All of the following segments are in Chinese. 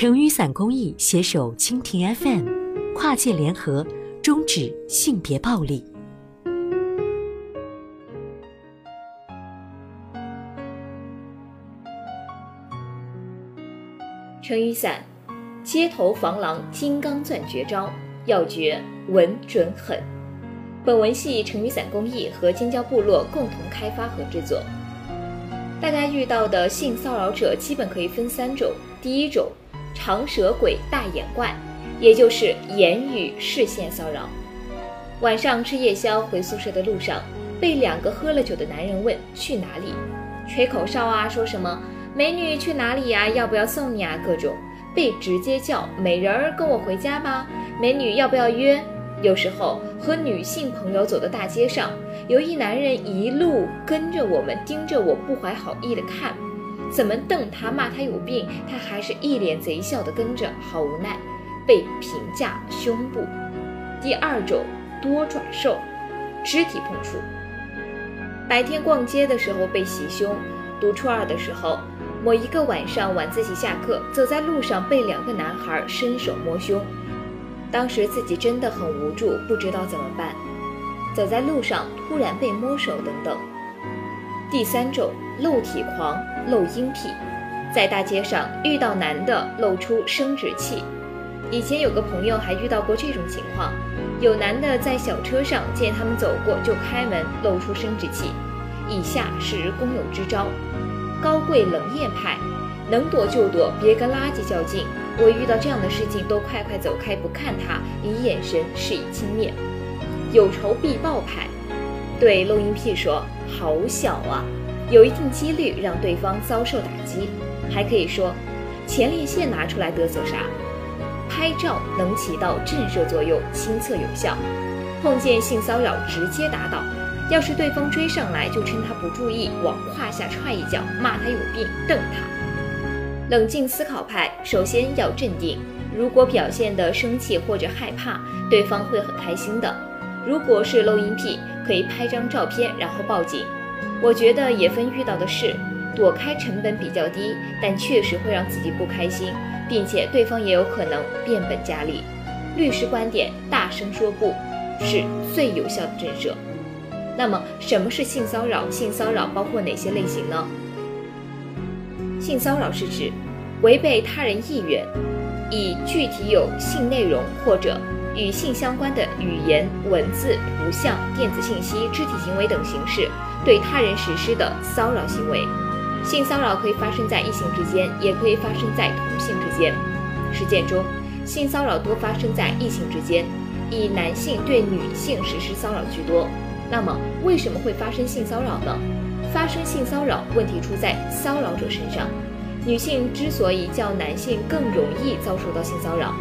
成雨伞公益携手蜻蜓 FM，跨界联合，终止性别暴力。成雨伞，街头防狼金刚钻绝招，要诀稳准狠。本文系成雨伞公益和尖椒部落共同开发和制作。大家遇到的性骚扰者基本可以分三种：第一种，长舌鬼、大眼怪，也就是言语、视线骚扰。晚上吃夜宵回宿舍的路上，被两个喝了酒的男人问去哪里，吹口哨啊，说什么美女去哪里呀？要不要送你啊？各种被直接叫美人儿，跟我回家吧。美女要不要约？有时候和女性朋友走到大街上，有一男人一路跟着我们，盯着我不怀好意的看，怎么瞪他骂他有病，他还是一脸贼笑的跟着，好无奈，被评价胸部。第二种多爪兽，肢体碰触。白天逛街的时候被袭胸，读初二的时候，某一个晚上晚自习下课，走在路上被两个男孩伸手摸胸。当时自己真的很无助，不知道怎么办。走在路上突然被摸手等等。第三种露体狂、露阴癖，在大街上遇到男的露出生殖器。以前有个朋友还遇到过这种情况，有男的在小车上见他们走过就开门露出生殖器。以下是公有支招：高贵冷艳派，能躲就躲，别跟垃圾较劲。我遇到这样的事情都快快走开，不看他，以眼神示意轻蔑。有仇必报派，对露阴癖说：“好小啊！”有一定几率让对方遭受打击。还可以说：“前列腺拿出来嘚瑟啥？”拍照能起到震慑作用，亲测有效。碰见性骚扰直接打倒。要是对方追上来，就趁他不注意往胯下踹一脚，骂他有病，瞪他。冷静思考派首先要镇定，如果表现的生气或者害怕，对方会很开心的。如果是露音癖，可以拍张照片然后报警。我觉得也分遇到的事，躲开成本比较低，但确实会让自己不开心，并且对方也有可能变本加厉。律师观点：大声说不是最有效的震慑。那么什么是性骚扰？性骚扰包括哪些类型呢？性骚扰是指违背他人意愿，以具体有性内容或者与性相关的语言、文字、图像、电子信息、肢体行为等形式对他人实施的骚扰行为。性骚扰可以发生在异性之间，也可以发生在同性之间。实践中，性骚扰多发生在异性之间，以男性对女性实施骚扰居多。那么，为什么会发生性骚扰呢？发生性骚扰问题出在骚扰者身上。女性之所以较男性更容易遭受到性骚扰，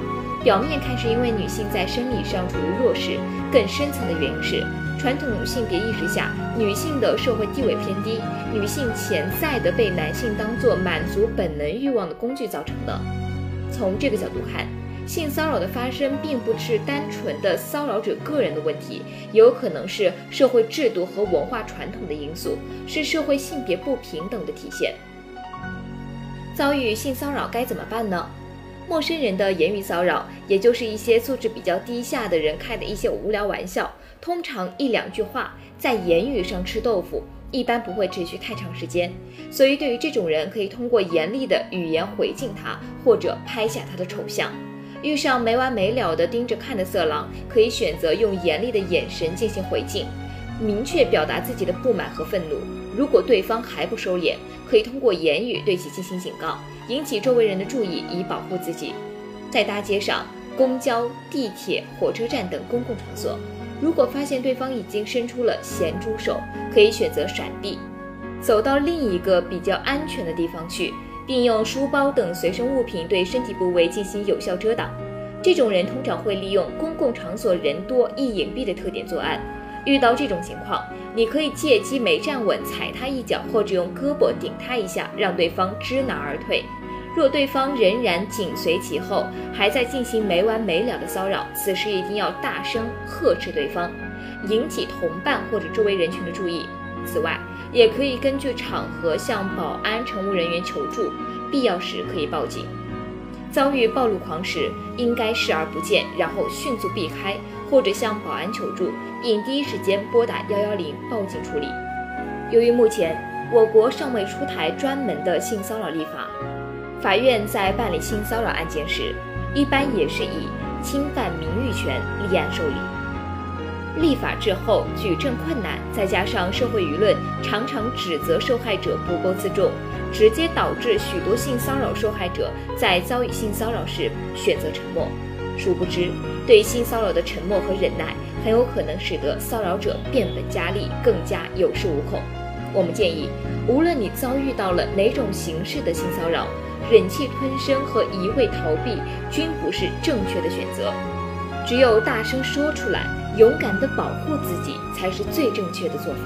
表面看是因为女性在生理上处于弱势，更深层的原因是传统性别意识下女性的社会地位偏低，女性潜在的被男性当作满足本能欲望的工具造成的。从这个角度看。性骚扰的发生并不是单纯的骚扰者个人的问题，有可能是社会制度和文化传统的因素，是社会性别不平等的体现。遭遇性骚扰该怎么办呢？陌生人的言语骚扰，也就是一些素质比较低下的人开的一些无聊玩笑，通常一两句话，在言语上吃豆腐，一般不会持续太长时间。所以，对于这种人，可以通过严厉的语言回敬他，或者拍下他的丑相。遇上没完没了的盯着看的色狼，可以选择用严厉的眼神进行回敬，明确表达自己的不满和愤怒。如果对方还不收敛，可以通过言语对其进行警告，引起周围人的注意，以保护自己。在大街上、公交、地铁、火车站等公共场所，如果发现对方已经伸出了咸猪手，可以选择闪避，走到另一个比较安全的地方去。并用书包等随身物品对身体部位进行有效遮挡。这种人通常会利用公共场所人多易隐蔽的特点作案。遇到这种情况，你可以借机没站稳踩他一脚，或者用胳膊顶他一下，让对方知难而退。若对方仍然紧随其后，还在进行没完没了的骚扰，此时一定要大声呵斥对方，引起同伴或者周围人群的注意。此外，也可以根据场合向保安、乘务人员求助，必要时可以报警。遭遇暴露狂时，应该视而不见，然后迅速避开，或者向保安求助，并第一时间拨打幺幺零报警处理。由于目前我国尚未出台专门的性骚扰立法，法院在办理性骚扰案件时，一般也是以侵犯名誉权立案受理。立法之后举证困难，再加上社会舆论常常指责受害者不够自重，直接导致许多性骚扰受害者在遭遇性骚扰时选择沉默。殊不知，对性骚扰的沉默和忍耐，很有可能使得骚扰者变本加厉，更加有恃无恐。我们建议，无论你遭遇到了哪种形式的性骚扰，忍气吞声和一味逃避均不是正确的选择。只有大声说出来，勇敢地保护自己，才是最正确的做法。